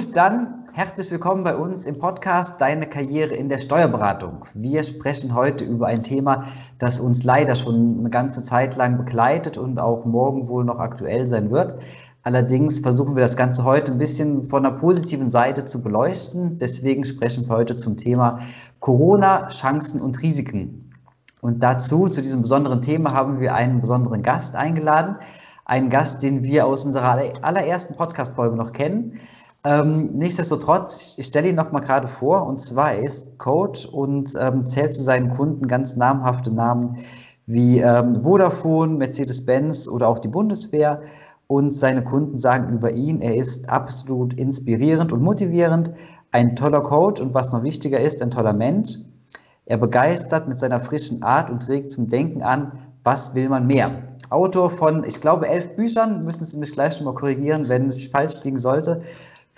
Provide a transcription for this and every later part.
Gut, dann herzlich willkommen bei uns im Podcast Deine Karriere in der Steuerberatung. Wir sprechen heute über ein Thema, das uns leider schon eine ganze Zeit lang begleitet und auch morgen wohl noch aktuell sein wird. Allerdings versuchen wir das Ganze heute ein bisschen von der positiven Seite zu beleuchten. Deswegen sprechen wir heute zum Thema Corona, Chancen und Risiken. Und dazu, zu diesem besonderen Thema, haben wir einen besonderen Gast eingeladen. Einen Gast, den wir aus unserer allerersten Podcast-Folge noch kennen. Ähm, nichtsdestotrotz, ich stelle ihn noch mal gerade vor, und zwar ist Coach und ähm, zählt zu seinen Kunden ganz namhafte Namen wie ähm, Vodafone, Mercedes-Benz oder auch die Bundeswehr. Und seine Kunden sagen über ihn, er ist absolut inspirierend und motivierend, ein toller Coach und was noch wichtiger ist, ein toller Mensch. Er begeistert mit seiner frischen Art und regt zum Denken an, was will man mehr. Autor von, ich glaube, elf Büchern, müssen Sie mich gleich nochmal korrigieren, wenn es falsch liegen sollte.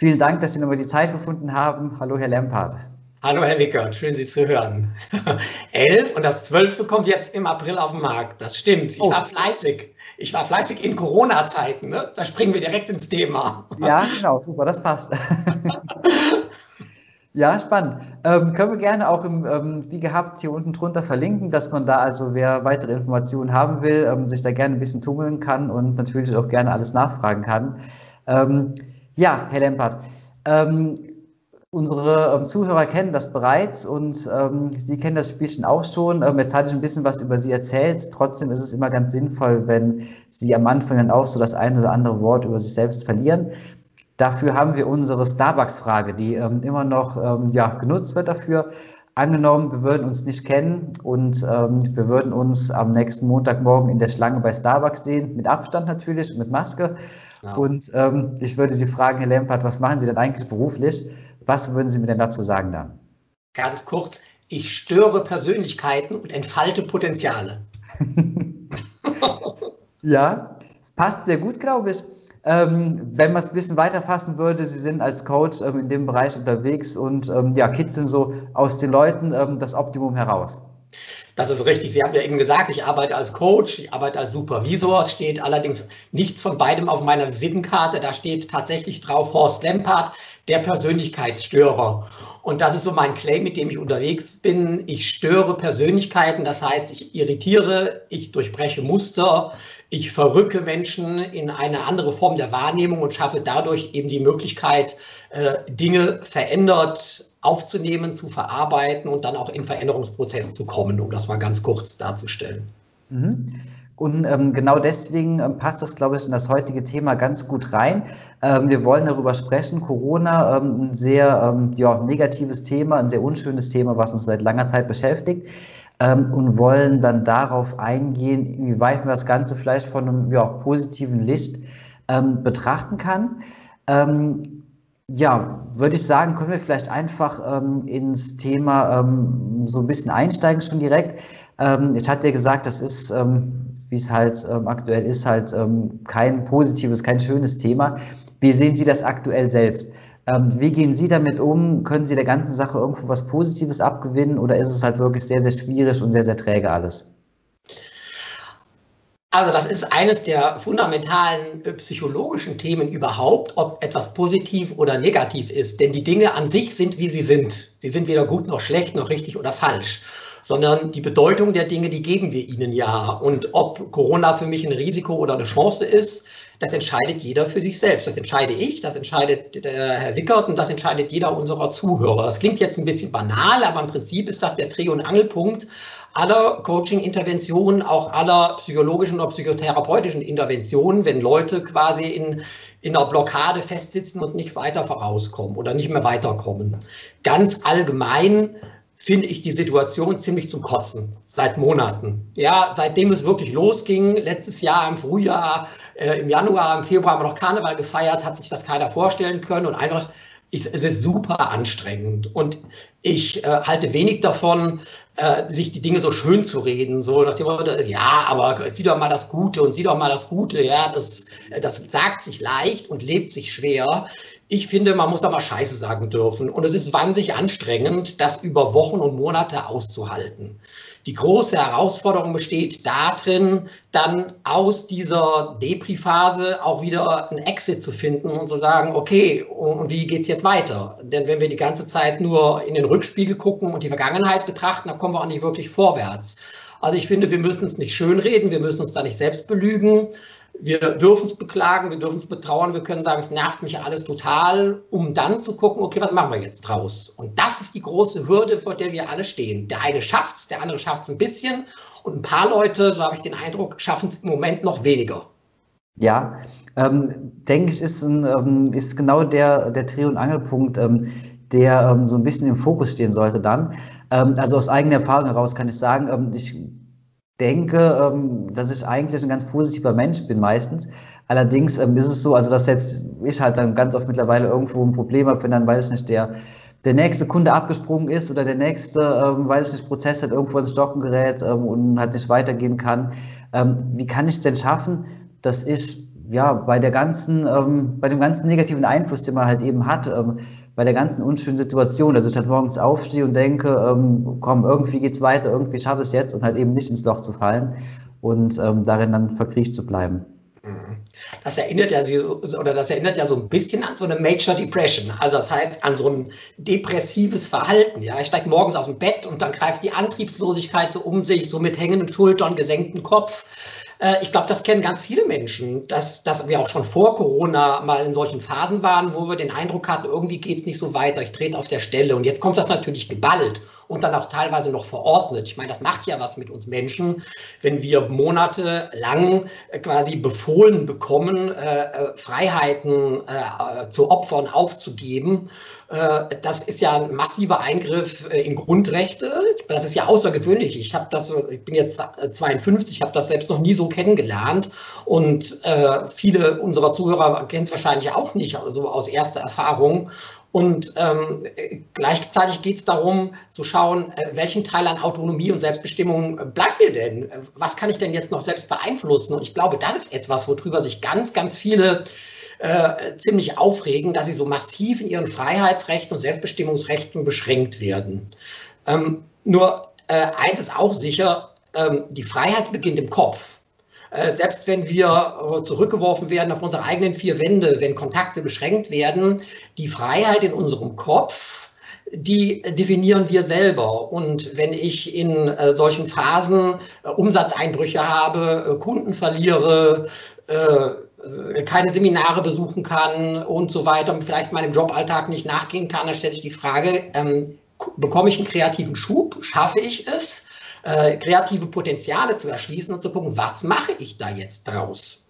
Vielen Dank, dass Sie nochmal die Zeit gefunden haben. Hallo, Herr Lempart. Hallo, Herr Wickert, schön Sie zu hören. Elf und das zwölfte kommt jetzt im April auf den Markt. Das stimmt. Ich oh. war fleißig. Ich war fleißig in Corona-Zeiten. Ne? Da springen wir direkt ins Thema. Ja, genau, super, das passt. Ja, spannend. Ähm, können wir gerne auch im, ähm, wie gehabt hier unten drunter verlinken, dass man da also, wer weitere Informationen haben will, ähm, sich da gerne ein bisschen tummeln kann und natürlich auch gerne alles nachfragen kann. Ähm, ja, Herr Lempert, ähm, unsere ähm, Zuhörer kennen das bereits und Sie kennen das Spielchen auch schon. jetzt hatte ich ein bisschen was über Sie erzählt. Trotzdem ist es immer ganz sinnvoll, wenn Sie am Anfang dann auch so das eine oder andere Wort über sich selbst verlieren. Dafür haben wir unsere Starbucks-Frage, die ähm, immer noch ähm, ja, genutzt wird dafür. Angenommen, wir würden uns nicht kennen und ähm, wir würden uns am nächsten Montagmorgen in der Schlange bei Starbucks sehen, mit Abstand natürlich, mit Maske. Ja. Und ähm, ich würde Sie fragen, Herr Lempert, was machen Sie denn eigentlich beruflich? Was würden Sie mir denn dazu sagen dann? Ganz kurz, ich störe Persönlichkeiten und entfalte Potenziale. ja, es passt sehr gut, glaube ich. Ähm, wenn man es ein bisschen weiter fassen würde, Sie sind als Coach ähm, in dem Bereich unterwegs und ähm, ja, kitzeln so aus den Leuten ähm, das Optimum heraus. Das ist richtig. Sie haben ja eben gesagt, ich arbeite als Coach, ich arbeite als Supervisor. Es steht allerdings nichts von beidem auf meiner Visitenkarte. Da steht tatsächlich drauf Horst Lempart, der Persönlichkeitsstörer. Und das ist so mein Claim, mit dem ich unterwegs bin. Ich störe Persönlichkeiten, das heißt, ich irritiere, ich durchbreche Muster, ich verrücke Menschen in eine andere Form der Wahrnehmung und schaffe dadurch eben die Möglichkeit, äh, Dinge verändert aufzunehmen, zu verarbeiten und dann auch in Veränderungsprozess zu kommen, um das mal ganz kurz darzustellen. Mhm. Und ähm, genau deswegen ähm, passt das, glaube ich, in das heutige Thema ganz gut rein. Ähm, wir wollen darüber sprechen. Corona, ähm, ein sehr ähm, ja, negatives Thema, ein sehr unschönes Thema, was uns seit langer Zeit beschäftigt ähm, und wollen dann darauf eingehen, inwieweit man das Ganze vielleicht von einem ja, positiven Licht betrachten kann. Ja, würde ich sagen, können wir vielleicht einfach ähm, ins Thema ähm, so ein bisschen einsteigen schon direkt. Ähm, ich hatte ja gesagt, das ist, wie es halt aktuell ist, halt kein positives, kein schönes Thema. Wie sehen Sie das aktuell selbst? Ähm, wie gehen Sie damit um? Können Sie der ganzen Sache irgendwo was Positives abgewinnen oder ist es halt wirklich sehr, sehr schwierig und sehr, sehr träge alles? Also das ist eines der fundamentalen äh, psychologischen Themen überhaupt, ob etwas positiv oder negativ ist. Denn die Dinge an sich sind, wie sie sind. Sie sind weder gut noch schlecht noch richtig oder falsch sondern die Bedeutung der Dinge, die geben wir ihnen ja. Und ob Corona für mich ein Risiko oder eine Chance ist, das entscheidet jeder für sich selbst. Das entscheide ich, das entscheidet der Herr Wickert und das entscheidet jeder unserer Zuhörer. Das klingt jetzt ein bisschen banal, aber im Prinzip ist das der Dreh- und Angelpunkt aller Coaching-Interventionen, auch aller psychologischen oder psychotherapeutischen Interventionen, wenn Leute quasi in, in einer Blockade festsitzen und nicht weiter vorauskommen oder nicht mehr weiterkommen. Ganz allgemein finde ich die Situation ziemlich zum Kotzen seit Monaten. Ja, seitdem es wirklich losging, letztes Jahr im Frühjahr, äh, im Januar, im Februar haben wir noch Karneval gefeiert, hat sich das keiner vorstellen können und einfach, ich, es ist super anstrengend und ich äh, halte wenig davon, äh, sich die Dinge so schön zu reden, so nach dem Motto, ja, aber sieh doch mal das Gute und sieh doch mal das Gute, ja, das, das sagt sich leicht und lebt sich schwer ich finde, man muss aber Scheiße sagen dürfen. Und es ist wahnsinnig anstrengend, das über Wochen und Monate auszuhalten. Die große Herausforderung besteht darin, dann aus dieser Depri-Phase auch wieder einen Exit zu finden und zu sagen, okay, und wie geht es jetzt weiter? Denn wenn wir die ganze Zeit nur in den Rückspiegel gucken und die Vergangenheit betrachten, dann kommen wir auch nicht wirklich vorwärts. Also ich finde, wir müssen es nicht schönreden, wir müssen uns da nicht selbst belügen. Wir dürfen es beklagen, wir dürfen es betrauern, wir können sagen, es nervt mich alles total, um dann zu gucken, okay, was machen wir jetzt draus? Und das ist die große Hürde, vor der wir alle stehen. Der eine schafft es, der andere schafft es ein bisschen und ein paar Leute, so habe ich den Eindruck, schaffen es im Moment noch weniger. Ja, ähm, denke ich, ist, ein, ähm, ist genau der, der Dreh- und Angelpunkt, ähm, der ähm, so ein bisschen im Fokus stehen sollte dann. Ähm, also aus eigener Erfahrung heraus kann ich sagen, ähm, ich denke, ähm, dass ich eigentlich ein ganz positiver Mensch bin meistens. Allerdings ähm, ist es so, also dass selbst ich halt dann ganz oft mittlerweile irgendwo ein Problem habe, wenn dann, weiß ich nicht, der, der nächste Kunde abgesprungen ist oder der nächste, ähm, weiß ich nicht, Prozess hat irgendwo ins Stocken gerät und halt nicht weitergehen kann. Wie kann ich denn schaffen, dass ich ja bei der ganzen, bei dem ganzen negativen Einfluss, den man halt eben hat, bei der ganzen unschönen Situation, dass ich halt morgens aufstehe und denke, ähm, komm, irgendwie geht's weiter, irgendwie schaffe ich es jetzt und halt eben nicht ins Loch zu fallen und ähm, darin dann verkriecht zu bleiben. Mhm. Das erinnert ja oder das erinnert ja so ein bisschen an so eine Major Depression. Also das heißt an so ein depressives Verhalten. Ja, ich steige morgens auf dem Bett und dann greift die Antriebslosigkeit so um sich, so mit hängenden Schultern, gesenktem Kopf. Äh, ich glaube, das kennen ganz viele Menschen, dass, dass wir auch schon vor Corona mal in solchen Phasen waren, wo wir den Eindruck hatten, irgendwie geht es nicht so weiter, ich trete auf der Stelle. Und jetzt kommt das natürlich geballt und dann auch teilweise noch verordnet. Ich meine, das macht ja was mit uns Menschen, wenn wir monatelang äh, quasi befohlen bekommen, äh, äh, Freiheiten äh, zu opfern, aufzugeben. Äh, das ist ja ein massiver Eingriff äh, in Grundrechte. Das ist ja außergewöhnlich. Ich habe das, ich bin jetzt 52, habe das selbst noch nie so kennengelernt und viele unserer Zuhörer kennen es wahrscheinlich auch nicht so aus erster Erfahrung. Und ähm, gleichzeitig geht es darum zu schauen, äh, welchen Teil an Autonomie und Selbstbestimmung äh, bleibt mir denn? Was kann ich denn jetzt noch selbst beeinflussen? Und ich glaube, das ist etwas, worüber sich ganz, ganz viele äh, ziemlich aufregen, dass sie so massiv in ihren Freiheitsrechten und Selbstbestimmungsrechten beschränkt werden. Ähm, nur äh, eins ist auch sicher, ähm, die Freiheit beginnt im Kopf. Äh, selbst wenn wir äh, zurückgeworfen werden auf unsere eigenen vier Wände, wenn Kontakte beschränkt werden, die Freiheit in unserem Kopf, die definieren wir selber. Und wenn ich in äh, solchen Phasen Umsatzeinbrüche habe, Kunden verliere, keine Seminare besuchen kann und so weiter und vielleicht meinem Joballtag nicht nachgehen kann, dann stellt sich die Frage, ähm, bekomme ich einen kreativen Schub? Schaffe ich es? Äh, kreative Potenziale zu erschließen und zu gucken, was mache ich da jetzt draus?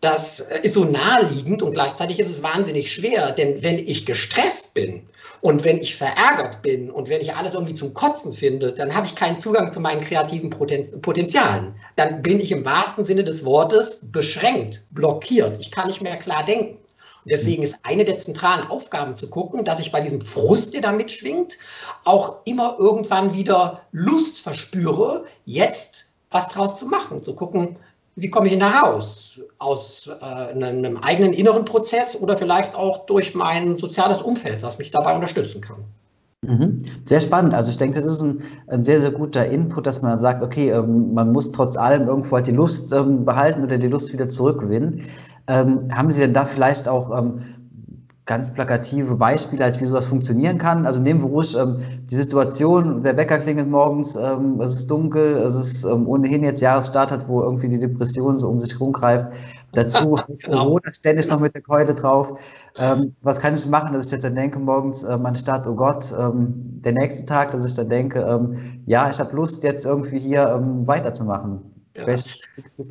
Das äh, ist so naheliegend und gleichzeitig ist es wahnsinnig schwer, denn wenn ich gestresst bin und wenn ich verärgert bin und wenn ich alles irgendwie zum Kotzen finde, dann habe ich keinen Zugang zu meinen kreativen Poten Potenzialen. Dann bin ich im wahrsten Sinne des Wortes beschränkt, blockiert. Ich kann nicht mehr klar denken. Deswegen ist eine der zentralen Aufgaben zu gucken, dass ich bei diesem Frust, der da mitschwingt, auch immer irgendwann wieder Lust verspüre, jetzt was draus zu machen, zu gucken, wie komme ich denn da raus? Aus äh, einem eigenen inneren Prozess oder vielleicht auch durch mein soziales Umfeld, was mich dabei unterstützen kann. Mhm. Sehr spannend. Also ich denke, das ist ein, ein, sehr, sehr guter Input, dass man sagt, okay, ähm, man muss trotz allem irgendwo halt die Lust ähm, behalten oder die Lust wieder zurückgewinnen. Ähm, haben Sie denn da vielleicht auch ganz plakative Beispiele, halt, wie sowas funktionieren kann? Also nehmen wir ruhig ähm, die Situation, der Bäcker klingelt morgens, ähm, es ist dunkel, es ist ähm, ohnehin jetzt Jahresstart hat, wo irgendwie die Depression so um sich rumgreift. Dazu genau. Corona ständig noch mit der Keule drauf. Ähm, was kann ich machen, dass ich jetzt dann denke morgens ähm, anstatt, oh Gott, der nächste Tag, dass ich dann denke, ja, ich habe Lust jetzt irgendwie hier weiterzumachen.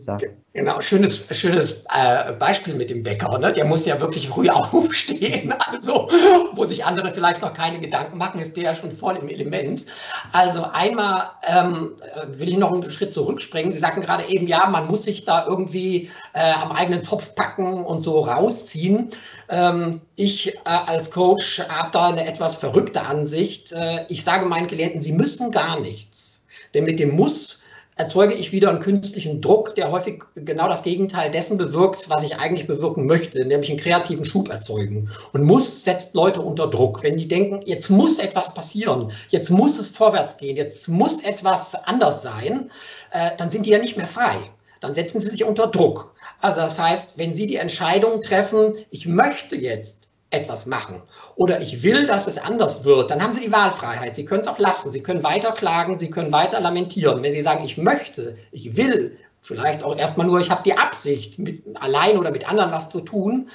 Ja. Genau, schönes, schönes äh, Beispiel mit dem Bäcker. Ne? Der muss ja wirklich früh aufstehen. Also, wo sich andere vielleicht noch keine Gedanken machen, ist der ja schon voll im Element. Also einmal ähm, will ich noch einen Schritt zurückspringen. Sie sagten gerade eben, ja, man muss sich da irgendwie äh, am eigenen Topf packen und so rausziehen. Ähm, ich äh, als Coach habe da eine etwas verrückte Ansicht. Äh, ich sage meinen Klienten, sie müssen gar nichts. Denn mit dem Muss erzeuge ich wieder einen künstlichen Druck, der häufig genau das Gegenteil dessen bewirkt, was ich eigentlich bewirken möchte, nämlich einen kreativen Schub erzeugen. Und muss setzt Leute unter Druck. Wenn die denken, jetzt muss etwas passieren, jetzt muss es vorwärts gehen, jetzt muss etwas anders sein, äh, dann sind die ja nicht mehr frei dann setzen sie sich unter Druck. Also das heißt, wenn sie die Entscheidung treffen, ich möchte jetzt etwas machen oder ich will, dass es anders wird, dann haben Sie die Wahlfreiheit. Sie können es auch lassen. Sie können weiter klagen, Sie können weiter lamentieren. Wenn Sie sagen, ich möchte, ich will, vielleicht auch erstmal nur, ich habe die Absicht, mit allein oder mit anderen was zu tun,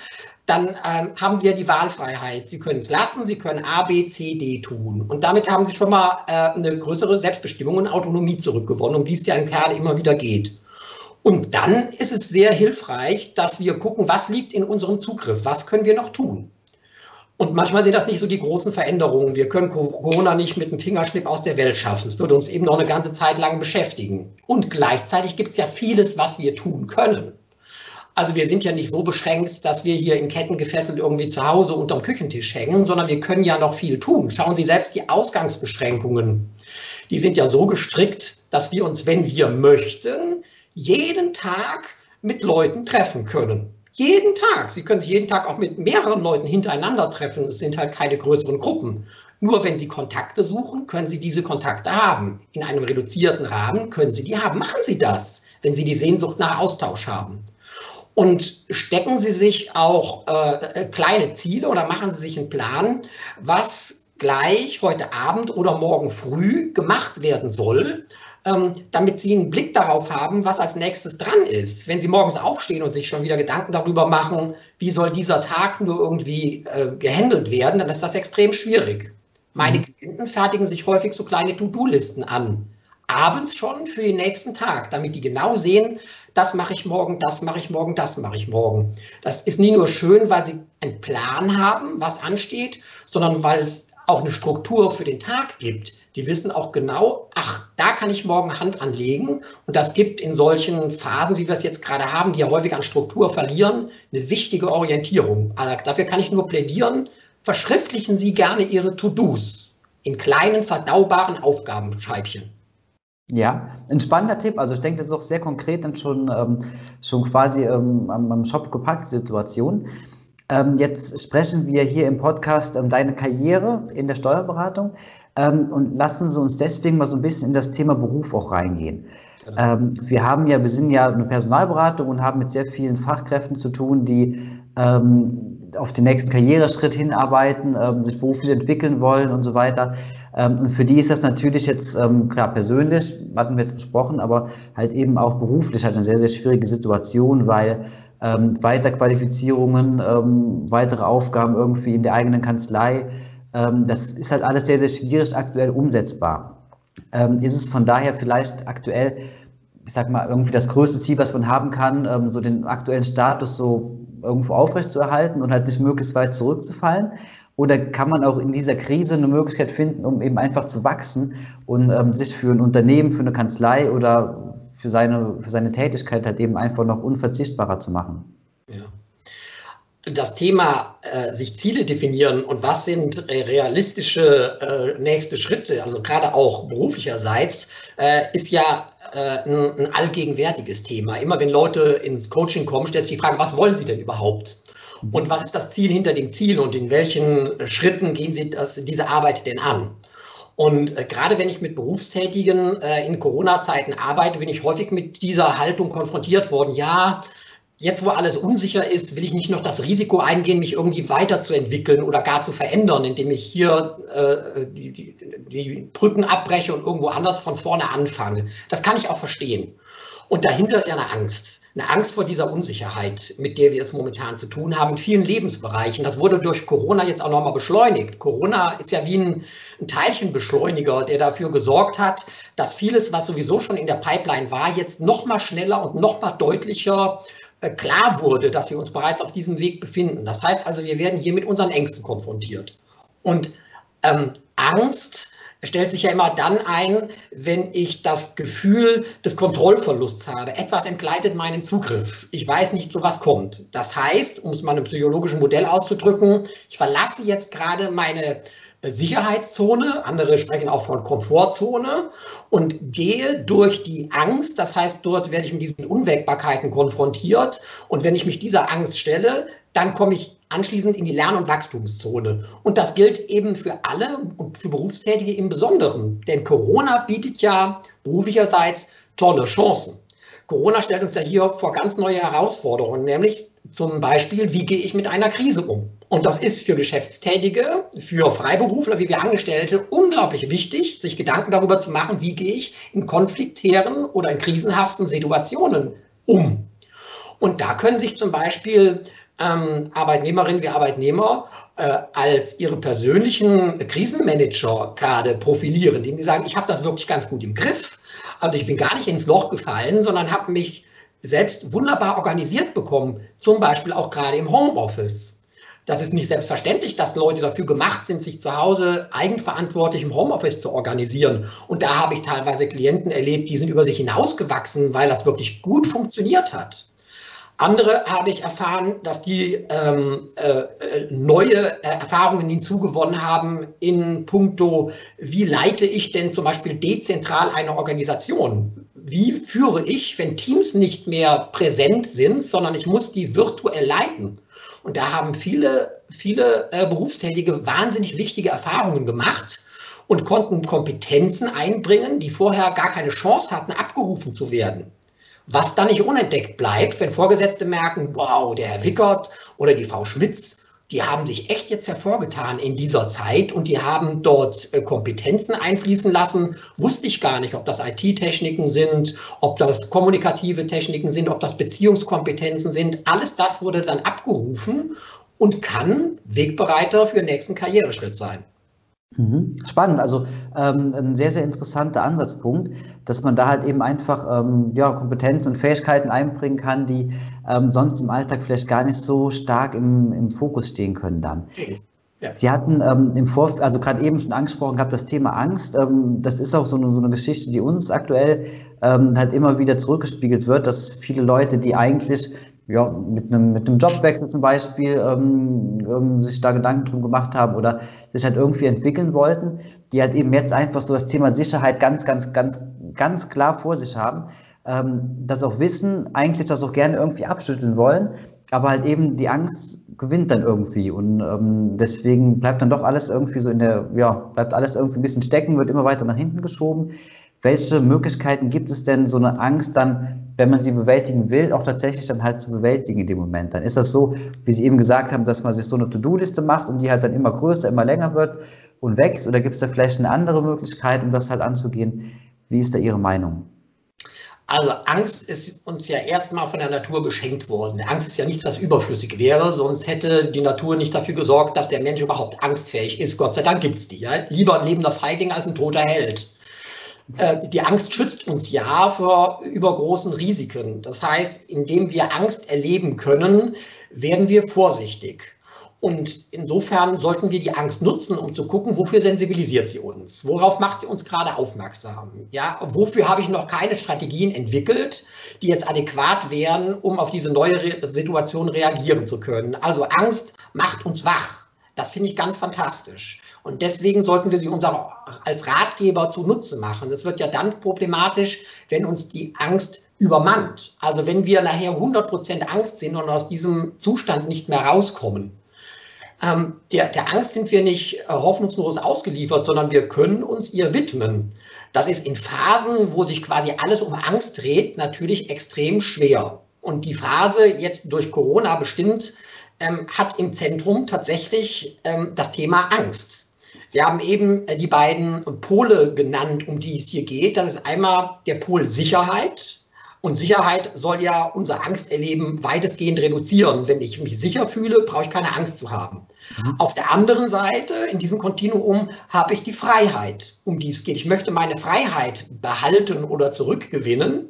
dann ähm, haben Sie ja die Wahlfreiheit. Sie können es lassen, Sie können A, B, C, D tun. Und damit haben Sie schon mal äh, eine größere Selbstbestimmung und Autonomie zurückgewonnen, um die es ja in Kerl immer wieder geht. Und dann ist es sehr hilfreich, dass wir gucken, was liegt in unserem Zugriff, was können wir noch tun. Und manchmal sind das nicht so die großen Veränderungen. Wir können Corona nicht mit einem Fingerschnipp aus der Welt schaffen. Es würde uns eben noch eine ganze Zeit lang beschäftigen. Und gleichzeitig gibt es ja vieles, was wir tun können. Also wir sind ja nicht so beschränkt, dass wir hier in Ketten gefesselt irgendwie zu Hause unterm Küchentisch hängen, sondern wir können ja noch viel tun. Schauen Sie selbst die Ausgangsbeschränkungen. Die sind ja so gestrickt, dass wir uns, wenn wir möchten, jeden Tag mit Leuten treffen können. Jeden Tag. Sie können sich jeden Tag auch mit mehreren Leuten hintereinander treffen. Es sind halt keine größeren Gruppen. Nur wenn Sie Kontakte suchen, können Sie diese Kontakte haben. In einem reduzierten Rahmen können Sie die haben. Machen Sie das, wenn Sie die Sehnsucht nach Austausch haben. Und stecken Sie sich auch äh, äh kleine Ziele oder machen Sie sich einen Plan, was gleich heute Abend oder morgen früh gemacht werden soll, damit Sie einen Blick darauf haben, was als nächstes dran ist. Wenn Sie morgens aufstehen und sich schon wieder Gedanken darüber machen, wie soll dieser Tag nur irgendwie äh, gehandelt werden, dann ist das extrem schwierig. Meine mhm. Klienten fertigen sich häufig so kleine To-Do-Listen an. Abends schon für den nächsten Tag, damit die genau sehen, das mache ich morgen, das mache ich morgen, das mache ich morgen. Das ist nie nur schön, weil sie einen Plan haben, was ansteht, sondern weil es auch eine Struktur für den Tag gibt. Die wissen auch genau, ach, da kann ich morgen Hand anlegen. Und das gibt in solchen Phasen, wie wir es jetzt gerade haben, die ja häufig an Struktur verlieren, eine wichtige Orientierung. Also dafür kann ich nur plädieren, verschriftlichen Sie gerne Ihre To-Dos in kleinen, verdaubaren Aufgabenscheibchen. Ja, ein spannender Tipp. Also ich denke, das ist auch sehr konkret dann schon, ähm, schon quasi ähm, am, am Shop gepackt Situation. Ähm, jetzt sprechen wir hier im Podcast um deine Karriere in der Steuerberatung ähm, und lassen Sie uns deswegen mal so ein bisschen in das Thema Beruf auch reingehen. Genau. Wir haben ja, wir sind ja eine Personalberatung und haben mit sehr vielen Fachkräften zu tun, die auf den nächsten Karriereschritt hinarbeiten, sich beruflich entwickeln wollen und so weiter. Und für die ist das natürlich jetzt, klar, persönlich, hatten wir jetzt besprochen, aber halt eben auch beruflich halt eine sehr, sehr schwierige Situation, weil ähm, Weiterqualifizierungen, ähm, weitere Aufgaben irgendwie in der eigenen Kanzlei. Ähm, das ist halt alles sehr, sehr schwierig aktuell umsetzbar. Ähm, ist es von daher vielleicht aktuell, ich sag mal, irgendwie das größte Ziel, was man haben kann, ähm, so den aktuellen Status so irgendwo aufrechtzuerhalten und halt nicht möglichst weit zurückzufallen? Oder kann man auch in dieser Krise eine Möglichkeit finden, um eben einfach zu wachsen und ähm, sich für ein Unternehmen, für eine Kanzlei oder für seine, für seine Tätigkeit halt eben einfach noch unverzichtbarer zu machen. Ja. Das Thema äh, sich Ziele definieren und was sind realistische äh, nächste Schritte, also gerade auch beruflicherseits, äh, ist ja äh, ein, ein, allgegenwärtiges Thema. Immer wenn Leute ins Coaching kommen, stellt sich die Frage, was wollen sie denn überhaupt? Und was ist das Ziel hinter dem Ziel und in welchen Schritten gehen Sie das, diese Arbeit denn an? Und äh, gerade wenn ich mit Berufstätigen äh, in Corona-Zeiten arbeite, bin ich häufig mit dieser Haltung konfrontiert worden. Ja, jetzt wo alles unsicher ist, will ich nicht noch das Risiko eingehen, mich irgendwie weiterzuentwickeln oder gar zu verändern, indem ich hier äh, die, die, die Brücken abbreche und irgendwo anders von vorne anfange. Das kann ich auch verstehen. Und dahinter ist ja eine Angst eine Angst vor dieser Unsicherheit, mit der wir es momentan zu tun haben, in vielen Lebensbereichen. Das wurde durch Corona jetzt auch nochmal beschleunigt. Corona ist ja wie ein, ein Teilchenbeschleuniger, der dafür gesorgt hat, dass vieles, was sowieso schon in der Pipeline war, jetzt nochmal schneller und nochmal deutlicher äh, klar wurde, dass wir uns bereits auf diesem Weg befinden. Das heißt also, wir werden hier mit unseren Ängsten konfrontiert. Und ähm, Angst stellt sich ja immer dann ein, wenn ich das Gefühl des Kontrollverlusts habe. Etwas entgleitet meinen Zugriff. Ich weiß nicht, zu was kommt. Das heißt, um es mal in einem psychologischen Modell auszudrücken, ich verlasse jetzt gerade meine Sicherheitszone, andere sprechen auch von Komfortzone und gehe durch die Angst. Das heißt, dort werde ich mit diesen Unwägbarkeiten konfrontiert. Und wenn ich mich dieser Angst stelle, dann komme ich anschließend in die Lern- und Wachstumszone. Und das gilt eben für alle und für Berufstätige im Besonderen. Denn Corona bietet ja beruflicherseits tolle Chancen. Corona stellt uns ja hier vor ganz neue Herausforderungen, nämlich zum Beispiel, wie gehe ich mit einer Krise um? Und das ist für Geschäftstätige, für Freiberufler wie wir Angestellte unglaublich wichtig, sich Gedanken darüber zu machen, wie gehe ich in konfliktären oder in krisenhaften Situationen um. Und da können sich zum Beispiel ähm, Arbeitnehmerinnen wie Arbeitnehmer äh, als ihre persönlichen Krisenmanager gerade profilieren, indem sie sagen, ich habe das wirklich ganz gut im Griff. Also ich bin gar nicht ins Loch gefallen, sondern habe mich selbst wunderbar organisiert bekommen, zum Beispiel auch gerade im Homeoffice. Das ist nicht selbstverständlich, dass Leute dafür gemacht sind, sich zu Hause eigenverantwortlich im Homeoffice zu organisieren. Und da habe ich teilweise Klienten erlebt, die sind über sich hinausgewachsen, weil das wirklich gut funktioniert hat. Andere habe ich erfahren, dass die ähm, äh, neue äh, Erfahrungen hinzugewonnen haben in puncto, wie leite ich denn zum Beispiel dezentral eine Organisation? Wie führe ich, wenn Teams nicht mehr präsent sind, sondern ich muss die virtuell leiten? Und da haben viele, viele äh, Berufstätige wahnsinnig wichtige Erfahrungen gemacht und konnten Kompetenzen einbringen, die vorher gar keine Chance hatten, abgerufen zu werden. Was dann nicht unentdeckt bleibt, wenn Vorgesetzte merken, wow, der Herr Wickert oder die Frau Schmitz, die haben sich echt jetzt hervorgetan in dieser Zeit und die haben dort äh, Kompetenzen einfließen lassen. Wusste ich gar nicht, ob das IT-Techniken sind, ob das kommunikative Techniken sind, ob das Beziehungskompetenzen sind. Alles das wurde dann abgerufen und kann Wegbereiter für den nächsten Karriereschritt sein. Mhm. Spannend, also ähm, ein sehr, sehr interessanter Ansatzpunkt, dass man da halt eben einfach ähm, ja, Kompetenzen und Fähigkeiten einbringen kann, die ähm, sonst im Alltag vielleicht gar nicht so stark im, im Fokus stehen können dann. Ja. Sie hatten ähm, im Vor also gerade eben schon angesprochen gehabt, das Thema Angst. Ähm, das ist auch so eine, so eine Geschichte, die uns aktuell ähm, halt immer wieder zurückgespiegelt wird, dass viele Leute, die eigentlich ja, mit einem, mit einem Jobwechsel zum Beispiel ähm, ähm, sich da Gedanken drum gemacht haben oder sich halt irgendwie entwickeln wollten, die halt eben jetzt einfach so das Thema Sicherheit ganz, ganz, ganz, ganz klar vor sich haben, ähm, das auch wissen, eigentlich das auch gerne irgendwie abschütteln wollen, aber halt eben die Angst gewinnt dann irgendwie und ähm, deswegen bleibt dann doch alles irgendwie so in der, ja, bleibt alles irgendwie ein bisschen stecken, wird immer weiter nach hinten geschoben. Welche Möglichkeiten gibt es denn, so eine Angst dann, wenn man sie bewältigen will, auch tatsächlich dann halt zu bewältigen in dem Moment? Dann ist das so, wie Sie eben gesagt haben, dass man sich so eine To-Do-Liste macht und die halt dann immer größer, immer länger wird und wächst? Oder gibt es da vielleicht eine andere Möglichkeit, um das halt anzugehen? Wie ist da Ihre Meinung? Also Angst ist uns ja erstmal von der Natur geschenkt worden. Angst ist ja nichts, was überflüssig wäre, sonst hätte die Natur nicht dafür gesorgt, dass der Mensch überhaupt angstfähig ist. Gott sei Dank gibt es die. Ja? Lieber ein lebender Feigling als ein toter Held. Äh, die Angst schützt uns ja vor übergroßen Risiken. Das heißt, indem wir Angst erleben können, werden wir vorsichtig. Und insofern sollten wir die Angst nutzen, um zu gucken, wofür sensibilisiert sie uns? Worauf macht sie uns gerade aufmerksam? Ja, wofür habe ich noch keine Strategien entwickelt, die jetzt adäquat wären, um auf diese neue Re Situation reagieren zu können? Also Angst macht uns wach. Das finde ich ganz fantastisch. Und deswegen sollten wir sie uns auch als Ratgeber zunutze machen. Es wird ja dann problematisch, wenn uns die Angst übermannt. Also wenn wir nachher 100% Angst sind und aus diesem Zustand nicht mehr rauskommen. Ähm, der, der Angst sind wir nicht äh, hoffnungslos ausgeliefert, sondern wir können uns ihr widmen. Das ist in Phasen, wo sich quasi alles um Angst dreht, natürlich extrem schwer. Und die Phase jetzt durch Corona bestimmt ähm, hat im Zentrum tatsächlich ähm, das Thema Angst. Sie haben eben äh, die beiden Pole genannt, um die es hier geht. Das ist einmal der Pol Sicherheit. Und Sicherheit soll ja unser Angsterleben weitestgehend reduzieren. Wenn ich mich sicher fühle, brauche ich keine Angst zu haben. Mhm. Auf der anderen Seite, in diesem Kontinuum, habe ich die Freiheit, um die es geht. Ich möchte meine Freiheit behalten oder zurückgewinnen.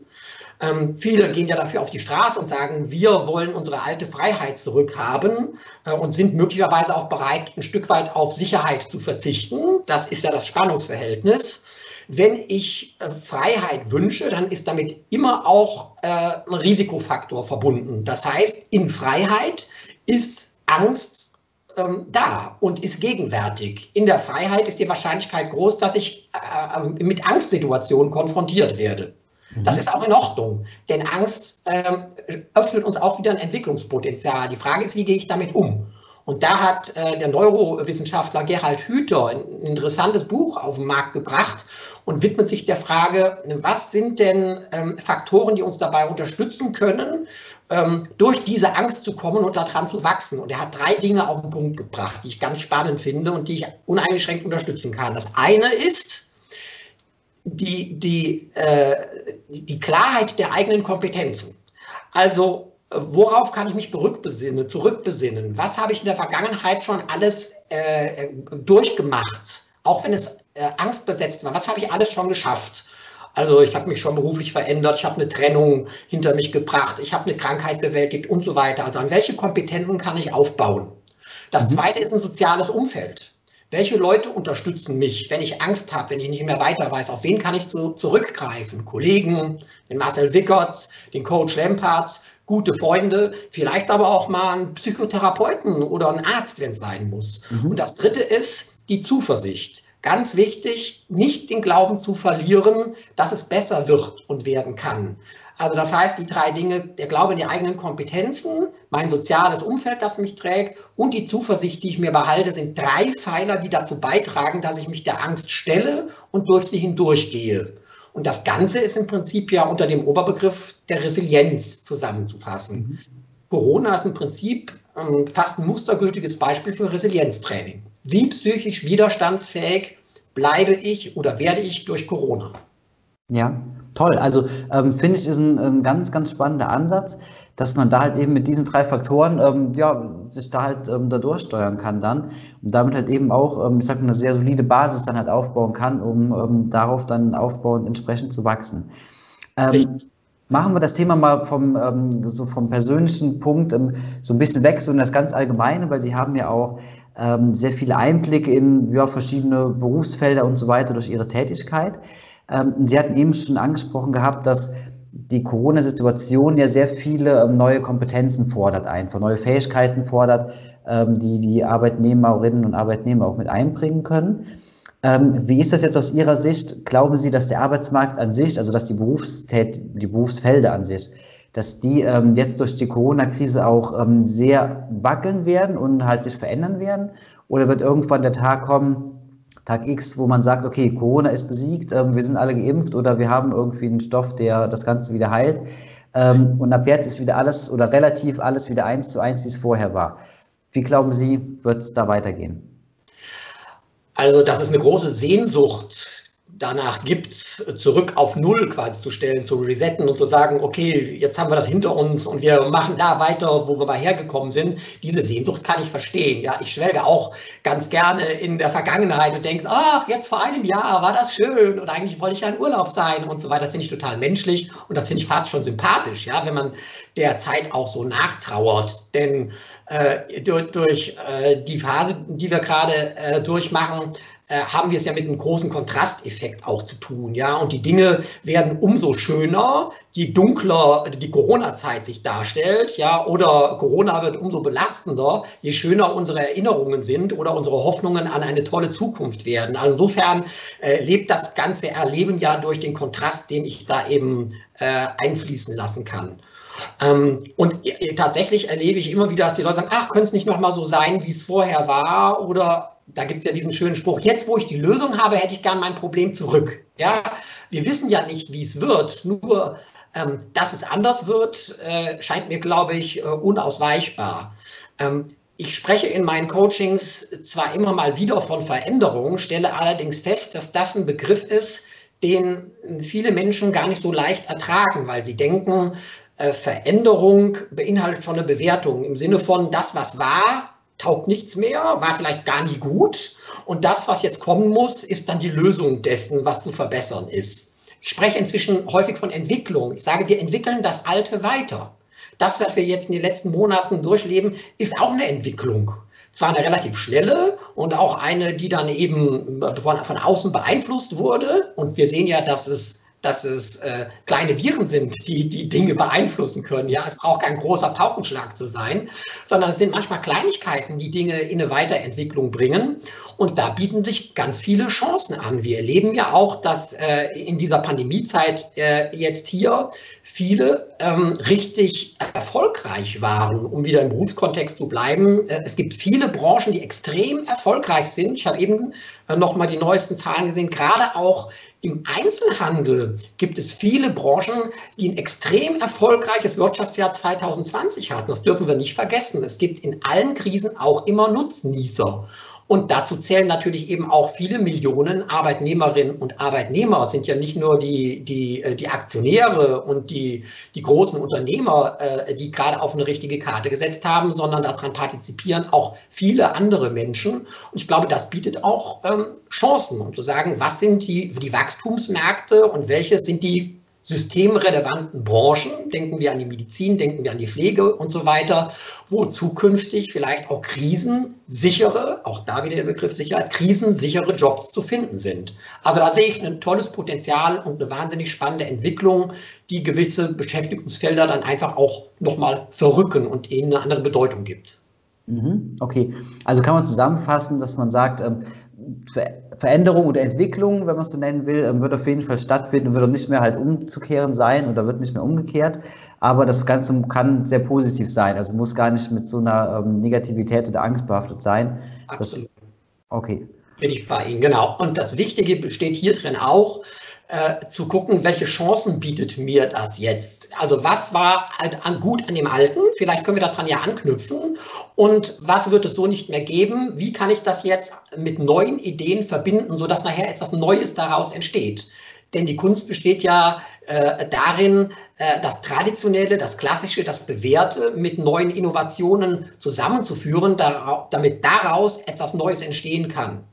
Ähm, viele gehen ja dafür auf die Straße und sagen, wir wollen unsere alte Freiheit zurückhaben äh, und sind möglicherweise auch bereit, ein Stück weit auf Sicherheit zu verzichten. Das ist ja das Spannungsverhältnis. Wenn ich äh, Freiheit wünsche, dann ist damit immer auch äh, ein Risikofaktor verbunden. Das heißt, in Freiheit ist Angst ähm, da und ist gegenwärtig. In der Freiheit ist die Wahrscheinlichkeit groß, dass ich äh, äh mit Angstsituationen konfrontiert werde. Das mhm. ist auch in Ordnung, denn Angst ähm, öffnet uns auch wieder ein Entwicklungspotenzial. Die Frage ist, wie gehe ich damit um? Und da hat äh, der Neurowissenschaftler Gerhard Hüther ein, ein interessantes Buch auf den Markt gebracht und widmet sich der Frage, was sind denn ähm, Faktoren, die uns dabei unterstützen können, ähm, durch diese Angst zu kommen und daran zu wachsen. Und er hat drei Dinge auf den Punkt gebracht, die ich ganz spannend finde und die ich uneingeschränkt unterstützen kann. Das eine ist, die, die, äh, die Klarheit der eigenen Kompetenzen. Also worauf kann ich mich berückbesinnen, zurückbesinnen? Was habe ich in der Vergangenheit schon alles äh, durchgemacht? Auch wenn es äh, angstbesetzt war, was habe ich alles schon geschafft? Also ich habe mich schon beruflich verändert, ich habe eine Trennung hinter mich gebracht, ich habe eine Krankheit bewältigt und so weiter. Also an welche Kompetenzen kann ich aufbauen? Das mhm. zweite ist ein soziales Umfeld. Welche Leute unterstützen mich, wenn ich Angst habe, wenn ich nicht mehr weiter weiß? Auf wen kann ich zu, zurückgreifen? Kollegen, den Marcel Wickert, den Coach Lempert, gute Freunde, vielleicht aber auch mal einen Psychotherapeuten oder einen Arzt, wenn es sein muss. Mhm. Und das Dritte ist die Zuversicht. Ganz wichtig, nicht den Glauben zu verlieren, dass es besser wird und werden kann. Also das heißt, die drei Dinge, der Glaube in die eigenen Kompetenzen, mein soziales Umfeld, das mich trägt und die Zuversicht, die ich mir behalte, sind drei Pfeiler, die dazu beitragen, dass ich mich der Angst stelle und durch sie hindurchgehe. Und das Ganze ist im Prinzip ja unter dem Oberbegriff der Resilienz zusammenzufassen. Mhm. Corona ist im Prinzip ähm, fast ein mustergültiges Beispiel für Resilienztraining. Wie psychisch widerstandsfähig bleibe ich oder werde ich durch Corona? Ja, toll. Also ähm, finde ich, ist ein, ein, ganz, ganz spannender Ansatz, dass man da halt eben mit diesen drei Faktoren ähm, ja, sich da halt ähm, da durchsteuern kann dann und damit halt eben auch, ähm, ich sag mal, eine sehr solide Basis dann halt aufbauen kann, um ähm, darauf dann aufbauend entsprechend zu wachsen. Ähm, machen wir das Thema mal vom, ähm, so vom persönlichen Punkt so ein bisschen weg, so in das ganz Allgemeine, weil Sie haben ja auch sehr viele Einblicke in ja, verschiedene Berufsfelder und so weiter durch Ihre Tätigkeit. Ähm, Sie hatten eben schon angesprochen gehabt, dass die Corona-Situation ja sehr viele ähm, neue Kompetenzen fordert, einfach neue Fähigkeiten fordert, ähm, die die Arbeitnehmerinnen und Arbeitnehmer auch mit einbringen können. Wie ist das jetzt aus Ihrer Sicht? Glauben Sie, dass der Arbeitsmarkt an sich, also dass die, Berufstät die Berufsfelder an sich, dass die jetzt durch die Corona-Krise auch sehr wackeln werden und halt sich verändern werden? Oder wird irgendwann der Tag kommen, Tag X, wo man sagt, okay, Corona ist besiegt, ähm, wir sind alle geimpft oder wir haben irgendwie einen Stoff, der das Ganze wieder heilt. Ähm, und ab jetzt ist wieder alles oder relativ alles wieder eins zu eins, wie es vorher war. Wie glauben Sie, wird es da weitergehen? Also das ist eine große Sehnsucht danach gibt, zurück auf Null quasi zu stellen, zu resetten und zu sagen, okay, jetzt haben wir das hinter uns und wir machen da weiter, wo wir mal hergekommen sind. Diese Sehnsucht kann ich verstehen. Ja, ich schwelge auch ganz gerne in der Vergangenheit und denke, ach, jetzt vor einem Jahr war das schön und eigentlich wollte ich ja in Urlaub sein und so weiter. Das finde ich total menschlich und das finde ich fast schon sympathisch, ja, wenn man der Zeit auch so nachtrauert. Denn äh, durch, durch äh, die Phase, die wir gerade äh, durchmachen, äh, haben wir es ja mit einem großen Kontrasteffekt auch zu tun, ja. Und die Dinge werden umso schöner, je dunkler die Corona-Zeit sich darstellt, ja, oder Corona wird umso belastender, je schöner unsere Erinnerungen sind oder unsere Hoffnungen an eine tolle Zukunft werden. Also insofern äh, lebt das ganze Erleben ja durch den Kontrast, den ich da eben äh, einfließen lassen kann. Ähm, und tatsächlich erlebe ich immer wieder, dass die Leute sagen, ach, könnte es nicht nochmal so sein, wie es vorher war? Oder da gibt es ja diesen schönen Spruch, jetzt wo ich die Lösung habe, hätte ich gern mein Problem zurück. Ja, wir wissen ja nicht, wie es wird, nur ähm, dass es anders wird, äh, scheint mir, glaube ich, äh, unausweichbar. Ähm, ich spreche in meinen Coachings zwar immer mal wieder von Veränderungen, stelle allerdings fest, dass das ein Begriff ist, den viele Menschen gar nicht so leicht ertragen, weil sie denken, äh, Veränderung beinhaltet schon eine Bewertung im Sinne von das, was war, taugt nichts mehr, war vielleicht gar nie gut. Und das, was jetzt kommen muss, ist dann die Lösung dessen, was zu verbessern ist. Ich spreche inzwischen häufig von Entwicklung. Ich sage, wir entwickeln das Alte weiter. Das, was wir jetzt in den letzten Monaten durchleben, ist auch eine Entwicklung. Zwar eine relativ schnelle und auch eine, die dann eben von, von außen beeinflusst wurde. Und wir sehen ja, dass es dass es äh, kleine Viren sind, die die Dinge beeinflussen können. Ja, es braucht kein großer Paukenschlag zu sein, sondern es sind manchmal Kleinigkeiten, die Dinge in eine Weiterentwicklung bringen. Und da bieten sich ganz viele Chancen an. Wir erleben ja auch, dass äh, in dieser Pandemiezeit äh, jetzt hier viele ähm, richtig erfolgreich waren, um wieder im Berufskontext zu bleiben. Äh, es gibt viele Branchen, die extrem erfolgreich sind. Ich habe eben äh, noch mal die neuesten Zahlen gesehen. Gerade auch im Einzelhandel gibt es viele Branchen, die ein extrem erfolgreiches Wirtschaftsjahr 2020 hatten. Das dürfen wir nicht vergessen. Es gibt in allen Krisen auch immer Nutznießer. Und dazu zählen natürlich eben auch viele Millionen Arbeitnehmerinnen und Arbeitnehmer. Es sind ja nicht nur die, die, äh, die Aktionäre und die, die großen Unternehmer, äh, die gerade auf eine richtige Karte gesetzt haben, sondern daran partizipieren auch viele andere Menschen. Und ich glaube, das bietet auch ähm, Chancen, um zu sagen, was sind die, die Wachstumsmärkte und welche sind die systemrelevanten Branchen, denken wir an die Medizin, denken wir an die Pflege und so weiter, wo zukünftig vielleicht auch krisensichere, auch da wieder der Begriff Sicherheit, krisensichere Jobs zu finden sind. Also da sehe ich ein tolles Potenzial und eine wahnsinnig spannende Entwicklung, die gewisse Beschäftigungsfelder dann einfach auch nochmal verrücken und ihnen eine andere Bedeutung gibt. Mhm, okay, also kann man zusammenfassen, dass man sagt, ähm, Veränderung oder Entwicklung, wenn man es so nennen will, ähm, wird auf jeden Fall stattfinden und wird auch nicht mehr halt umzukehren sein oder wird nicht mehr umgekehrt. Aber das Ganze kann sehr positiv sein. Also muss gar nicht mit so einer ähm, Negativität oder Angst behaftet sein. Absolut. Das, okay. Bin ich bei Ihnen, genau. Und das Wichtige besteht hier drin auch, äh, zu gucken, welche Chancen bietet mir das jetzt? Also was war an, gut an dem Alten? Vielleicht können wir daran ja anknüpfen. Und was wird es so nicht mehr geben? Wie kann ich das jetzt mit neuen Ideen verbinden, sodass nachher etwas Neues daraus entsteht? Denn die Kunst besteht ja äh, darin, äh, das Traditionelle, das Klassische, das Bewährte mit neuen Innovationen zusammenzuführen, da, damit daraus etwas Neues entstehen kann.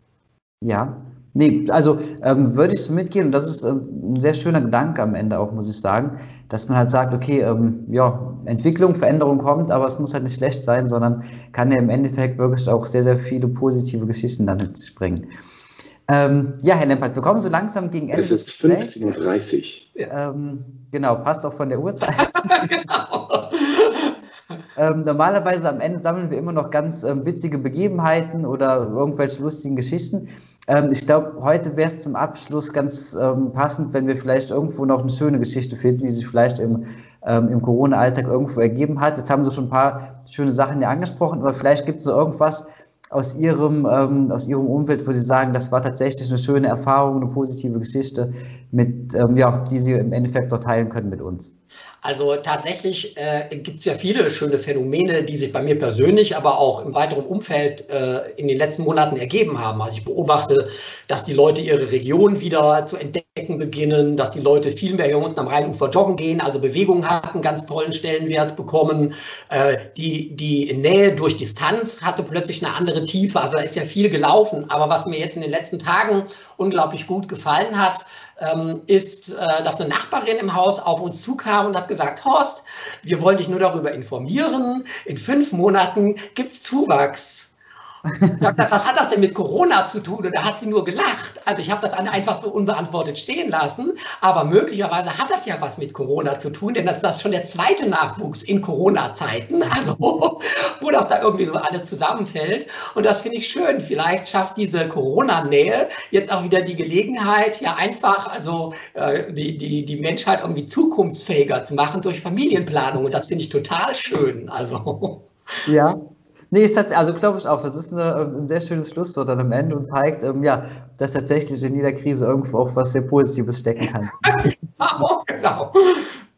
Ja, Nee, also ähm, würde ich so mitgehen und das ist ähm, ein sehr schöner Gedanke am Ende auch, muss ich sagen, dass man halt sagt, okay, ähm, ja, Entwicklung, Veränderung kommt, aber es muss halt nicht schlecht sein, sondern kann ja im Endeffekt wirklich auch sehr, sehr viele positive Geschichten dann mit sich bringen. Ähm, ja, Herr Lempert, wir kommen so langsam gegen Ende. Es ist 15.30 Uhr. Ähm, genau, passt auch von der Uhrzeit. genau. Ähm, normalerweise am Ende sammeln wir immer noch ganz ähm, witzige Begebenheiten oder irgendwelche lustigen Geschichten. Ähm, ich glaube, heute wäre es zum Abschluss ganz ähm, passend, wenn wir vielleicht irgendwo noch eine schöne Geschichte finden, die sich vielleicht im, ähm, im Corona-Alltag irgendwo ergeben hat. Jetzt haben Sie schon ein paar schöne Sachen ja angesprochen, aber vielleicht gibt es so irgendwas, aus Ihrem, ähm, aus Ihrem Umfeld, wo Sie sagen, das war tatsächlich eine schöne Erfahrung, eine positive Geschichte, mit, ähm, ja, die Sie im Endeffekt dort teilen können mit uns? Also tatsächlich äh, gibt es ja viele schöne Phänomene, die sich bei mir persönlich, aber auch im weiteren Umfeld äh, in den letzten Monaten ergeben haben. Also ich beobachte, dass die Leute ihre Region wieder zu entdecken beginnen, dass die Leute viel mehr hier unten am Rheinufer joggen gehen. Also Bewegung hat einen ganz tollen Stellenwert bekommen. Äh, die, die Nähe durch Distanz hatte plötzlich eine andere Tiefe. Also da ist ja viel gelaufen. Aber was mir jetzt in den letzten Tagen unglaublich gut gefallen hat, ähm, ist, äh, dass eine Nachbarin im Haus auf uns zukam und hat gesagt, Horst, wir wollen dich nur darüber informieren, in fünf Monaten gibt es Zuwachs. Was hat das denn mit Corona zu tun? Und da hat sie nur gelacht. Also ich habe das einfach so unbeantwortet stehen lassen. Aber möglicherweise hat das ja was mit Corona zu tun, denn das ist das schon der zweite Nachwuchs in Corona-Zeiten. Also wo das da irgendwie so alles zusammenfällt. Und das finde ich schön. Vielleicht schafft diese Corona-Nähe jetzt auch wieder die Gelegenheit, ja einfach also äh, die, die, die Menschheit irgendwie zukunftsfähiger zu machen durch Familienplanung. Und das finde ich total schön. Also. Ja, Nee, ist also glaube ich auch, das ist eine, ähm, ein sehr schönes Schlusswort dann am Ende und zeigt, ähm, ja, dass tatsächlich in jeder Krise irgendwo auch was sehr Positives stecken kann. genau, genau.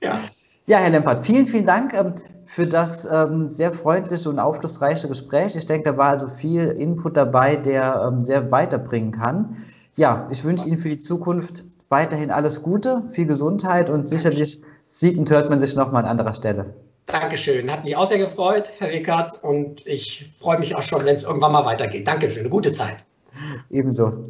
Ja. ja, Herr Lempert, vielen, vielen Dank ähm, für das ähm, sehr freundliche und aufschlussreiche Gespräch. Ich denke, da war also viel Input dabei, der ähm, sehr weiterbringen kann. Ja, ich wünsche Ihnen für die Zukunft weiterhin alles Gute, viel Gesundheit und sicherlich sieht und hört man sich nochmal an anderer Stelle. Dankeschön. Hat mich auch sehr gefreut, Herr Rickert. Und ich freue mich auch schon, wenn es irgendwann mal weitergeht. Dankeschön. Eine gute Zeit. Ebenso.